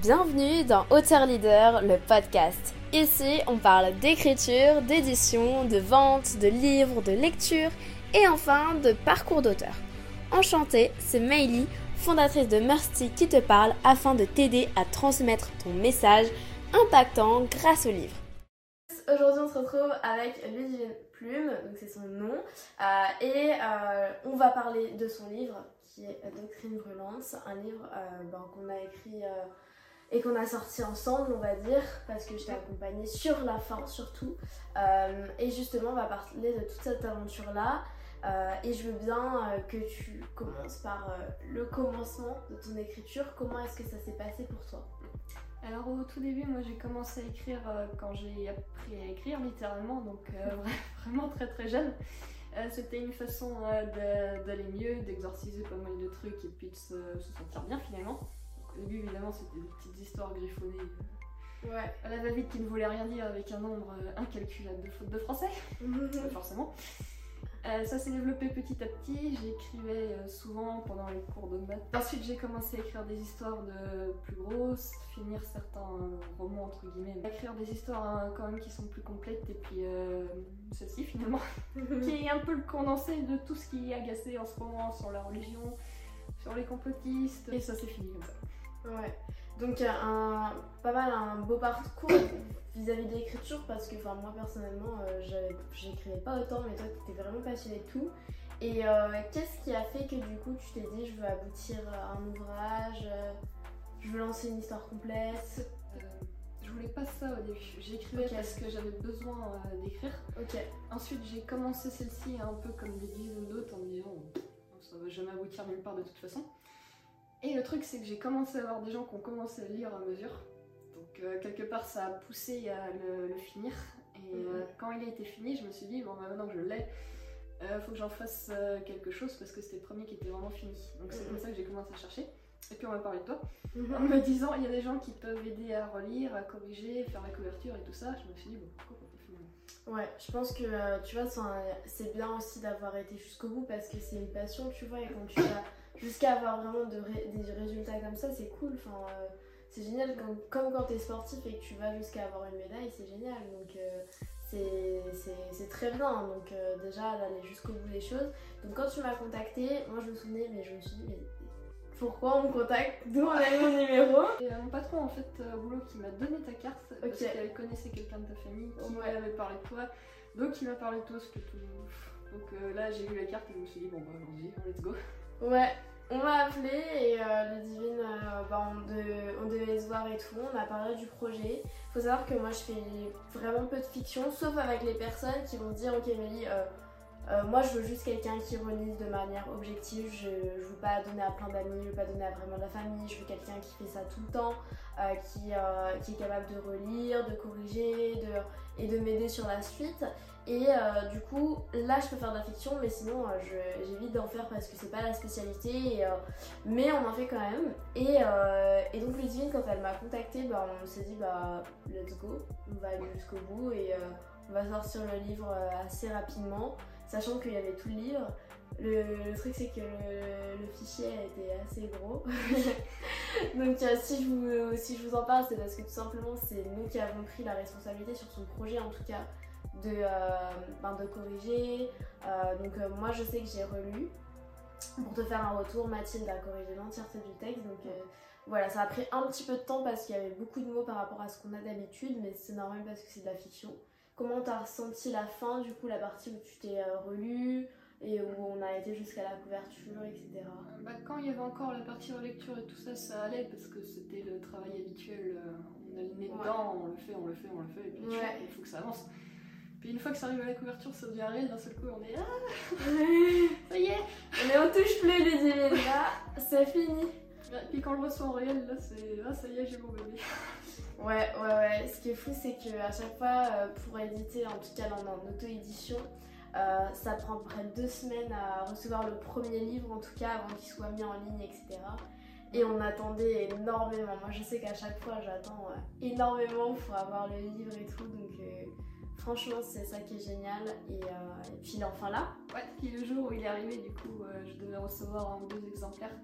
Bienvenue dans Auteur Leader, le podcast. Ici, on parle d'écriture, d'édition, de vente, de livres, de lecture et enfin de parcours d'auteur. Enchantée, c'est Meili, fondatrice de Mercy qui te parle afin de t'aider à transmettre ton message impactant grâce au livre. Aujourd'hui, on se retrouve avec Ludivine Plume, donc c'est son nom, euh, et euh, on va parler de son livre qui est Doctrine Brûlance, un livre euh, ben, qu'on a écrit et qu'on a sorti ensemble, on va dire, parce que je t'ai accompagnée sur la fin surtout. et justement, on va parler de toute cette aventure-là. et je veux bien que tu commences par le commencement de ton écriture. Comment est-ce que ça s'est passé pour toi? Alors au tout début, moi j'ai commencé à écrire euh, quand j'ai appris à écrire littéralement, donc euh, vraiment très très jeune. Euh, c'était une façon d'aller mieux, d'exorciser pas mal de trucs et puis de se, sentir bien finalement. Au début évidemment c'était des petites histoires griffonnées. Ouais. À la va-vite qui ne voulait rien dire avec un nombre incalculable de fautes de français, forcément. Euh, ça s'est développé petit à petit, j'écrivais euh, souvent pendant les cours de maths. Ensuite j'ai commencé à écrire des histoires de plus grosses, finir certains romans entre guillemets, écrire des histoires hein, quand même qui sont plus complètes et puis euh, celle-ci finalement, qui est un peu le condensé de tout ce qui est agacé en ce moment sur la religion, sur les complotistes, et ça s'est fini comme ça. Ouais. Donc un, pas mal un beau parcours vis-à-vis de l'écriture parce que moi personnellement euh, j'écrivais pas autant mais toi tu étais vraiment passionnée de tout. Et euh, qu'est-ce qui a fait que du coup tu t'es dit je veux aboutir à un ouvrage, euh, je veux lancer une histoire complète? Je voulais pas ça au début. J'écrivais parce que j'avais besoin d'écrire. Ok. Ensuite, j'ai commencé celle-ci un peu comme des dizaines d'autres en me disant ça va jamais aboutir nulle part de toute façon. Et le truc, c'est que j'ai commencé à avoir des gens qui ont commencé à lire à mesure. Donc, euh, quelque part, ça a poussé à le, finir. Et euh, mhm. quand il a été fini, je me suis dit, bon, bah, maintenant que je l'ai, il euh, faut que j'en fasse quelque chose parce que c'était le premier qui était vraiment fini. Donc, c'est comme mhm. ça que j'ai commencé à chercher. Et puis, on m'a parlé de toi. Mhm. En me disant, il y a des gens qui peuvent aider à relire, à corriger, faire la couverture et tout ça. Je me suis dit, bon, pourquoi pas finalement Ouais, je pense que tu vois, c'est bien aussi d'avoir été jusqu'au bout parce que c'est une passion, tu vois, et quand tu as jusqu'à avoir vraiment de des résultats comme ça, c'est cool. Enfin, euh, c'est génial. Comme, comme quand tu es sportif et que tu vas jusqu'à avoir une médaille, c'est génial. Donc, euh, c'est très bien. Donc, euh, déjà, d'aller jusqu'au bout des choses. Donc, quand tu m'as contacté, moi je me souvenais, mais je me suis dit, mais pourquoi on me contacte D'où on a eu mon numéro? Et mon patron, en fait, au boulot, qui m'a donné ta carte parce qu'elle connaissait quelqu'un de ta famille qui m'avait parlé de toi. Donc, il m'a parlé de toi, ce que tout. Donc là, j'ai eu la carte et je me suis dit, bon, bah, allons-y, let's go. Ouais, on m'a appelé et euh, le Divine, euh, bah, on, devait se voir et tout. On a parlé du projet. Faut savoir que moi je fais vraiment peu de fiction, sauf avec les personnes qui vont dire Ok, Mélie, euh, moi je veux juste quelqu'un qui relise de manière objective. Je, je veux pas donner à plein d'amis, je veux pas donner à vraiment de la famille. Je veux quelqu'un qui fait ça tout le temps, qui, qui, est capable de relire, de corriger de, et de m'aider sur la suite. Et euh, du coup, là, je peux faire de la fiction, mais sinon, euh, j'évite d'en faire parce que c'est pas la spécialité. Euh, mais on en fait quand même. Et, et donc, Ludivine, quand elle m'a contacté, bah, on s'est dit, bah, let's go, on va aller jusqu'au bout et on va sortir le livre assez rapidement, sachant qu'il y avait tout le livre. Le, truc, c'est que le, fichier était assez gros. donc, si, je vous, si je vous en parle, c'est parce que tout simplement, c'est nous qui avons pris la responsabilité sur son projet, en tout cas de, euh, ben, de corriger. Euh, donc euh, moi je sais que j'ai relu. Pour te faire un retour, Mathilde a corrigé l'entièreté du texte. Donc voilà, ça a pris un petit peu de temps parce qu'il y avait beaucoup de mots par rapport à ce qu'on a d'habitude, mais c'est normal parce que c'est de la fiction. Comment t'as ressenti la fin, du coup, la partie où tu t'es relu et où on a été jusqu'à la couverture, etc. Bah, quand il y avait encore la partie relecture et tout ça, ça allait parce que c'était le travail habituel. on a le nez dedans, on le fait, on le fait, on le fait, et puis il faut que ça avance. Puis une fois que ça arrive à la couverture, ça devient réel, d'un seul coup on est Ah Ça y est On est en touche plus les divines, là, c'est fini Et puis quand je le reçois en réel, là c'est Ah ça y est, j'ai mon bébé Ouais, ouais, ouais. Ce qui est fou, c'est qu'à chaque fois, euh, pour éditer, en tout cas en, auto-édition, euh, ça prend près de deux semaines à recevoir le premier livre, en tout cas avant qu'il soit mis en ligne, etc. Et on attendait énormément. Moi, je sais qu'à chaque fois, j'attends euh, énormément pour avoir le livre et tout. Donc, Franchement, c'est ça qui est génial. Et, puis il est enfin là. Ouais, puis le jour où il est arrivé, du coup, je devais recevoir ou deux exemplaires.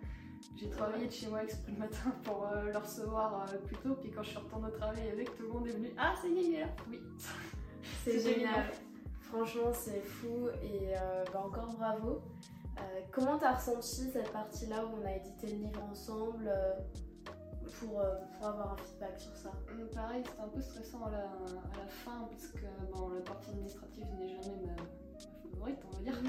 J'ai travaillé de chez moi exprès le matin pour euh, le recevoir euh, plus tôt, puis quand je suis retournée au travail avec, tout le monde est venu. Ah, ça y est, il est là Oui. C'est génial. Franchement, c'est fou et euh, bah, encore bravo. Comment t'as ressenti cette partie-là où on a édité le livre ensemble pour, pour avoir un feedback sur ça? Pareil, c'était un peu stressant à la, à la fin, parce que bon, la partie administrative n'est jamais ma, ma favorite, on va dire.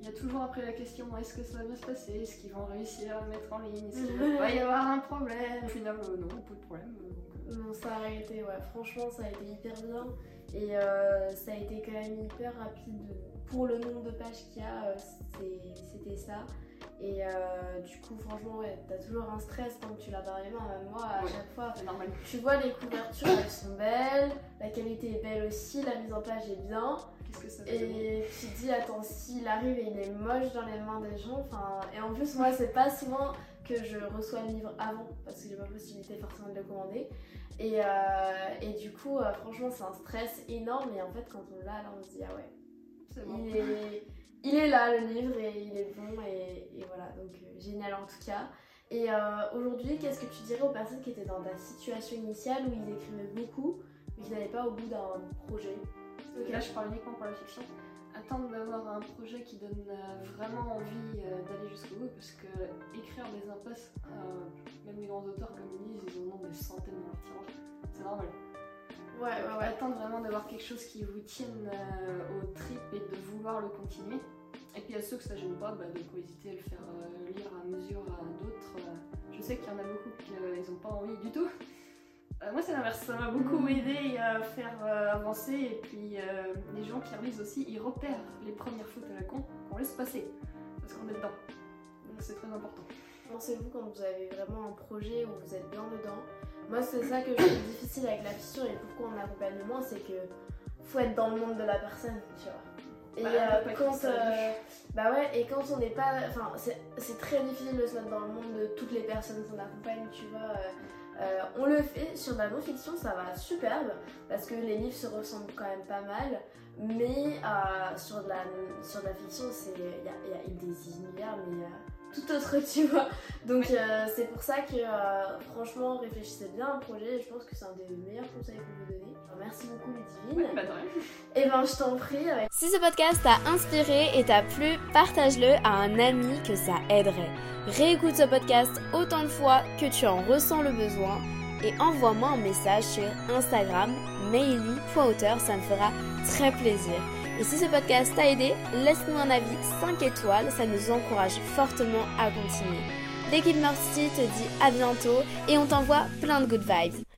Il y a toujours après la question est-ce que ça va bien se passer? Est-ce qu'ils vont réussir à le mettre en ligne? Est-ce qu'il va y avoir un problème? Au final, euh, non, pas de problème. euh, euh, Non, ça a été, ouais, franchement, ça a été hyper bien et ça a été quand même hyper rapide. Pour le nombre de pages qu'il y a, c'était ça. Et euh, du coup, franchement, ouais, t'as toujours un stress tant que tu l'as dans les mains. Même moi, à Ouais. chaque fois, normal. tu vois les couvertures, elles sont belles, la qualité est belle aussi, la mise en page est bien. Qu'est-ce que ça veut dire Et tu te dis, attends, s'il arrive et il est moche dans les mains des gens, enfin. Et en plus, moi, c'est pas souvent que je reçois le livre avant, parce que j'ai pas possibilité forcément de le commander. Et, euh, et du coup, euh, franchement, c'est un stress énorme. Et en fait, quand on l'a, là, on se dit, ah ouais, C'est bon. il est, il est là, le livre, et il est bon, et, voilà. Donc, euh, génial en tout cas. Et euh, aujourd'hui, qu'est-ce que tu dirais aux personnes qui étaient dans ta situation initiale où ils écrivaient beaucoup, mais qui n'allaient pas au bout d'un projet? Là, je parle uniquement pour la fiction. Attendre d'avoir un projet qui donne euh, vraiment envie d'aller jusqu'au bout, parce que écrire des impasses, même les grands auteurs, comme ils disent, ils en ont des centaines dans leur. C'est normal. Ouais, ouais, ouais. Attendre vraiment d'avoir quelque chose qui vous tienne euh, aux tripes et de vouloir le continuer. Et puis à ceux que ça gêne pas, bah, de pas hésiter à le faire euh, lire à mesure à d'autres. Euh, je sais qu'il y en a beaucoup qui n'ont pas envie du tout. Euh, moi c'est l'inverse, ça m'a beaucoup aidé à faire euh, avancer et puis euh, les gens qui relisent aussi, ils repèrent les premières fautes à la con qu'on laisse passer parce qu'on est dedans. Donc c'est très important. Pensez-vous quand vous avez vraiment un projet où vous êtes bien dedans Moi, c'est ça que je trouve difficile avec la fiction et pourquoi on accompagne moins, c'est que faut être dans le monde de la personne, tu vois. Et Bah, euh, quand, euh, bah ouais, et quand on n'est pas, enfin, c'est très difficile de se mettre dans le monde de toutes les personnes qu'on accompagne, tu vois. euh, on le fait sur de la non-fiction, ça va superbe parce que les livres se ressemblent quand même pas mal, mais sur, de la, sur de la fiction, c'est il y y a des univers, mais tout autre, tu vois. Donc euh, c'est pour ça que euh, franchement, réfléchissez bien à un projet. et Je pense que c'est un des meilleurs conseils que vous donner. Alors, merci beaucoup, Ludivine. Bah, de rien. Et ben, je t'en prie. avec- Si ce podcast t'a inspiré et t'a plu, partage-le à un ami que ça aiderait. Réécoute ce podcast autant de fois que tu en ressens le besoin et envoie-moi un message sur Instagram maily.auteur, ça me fera très plaisir. Et si ce podcast t'a aidé, laisse-nous un avis 5 étoiles, ça nous encourage fortement à continuer. L'équipe Mercy te dit à bientôt et on t'envoie plein de good vibes.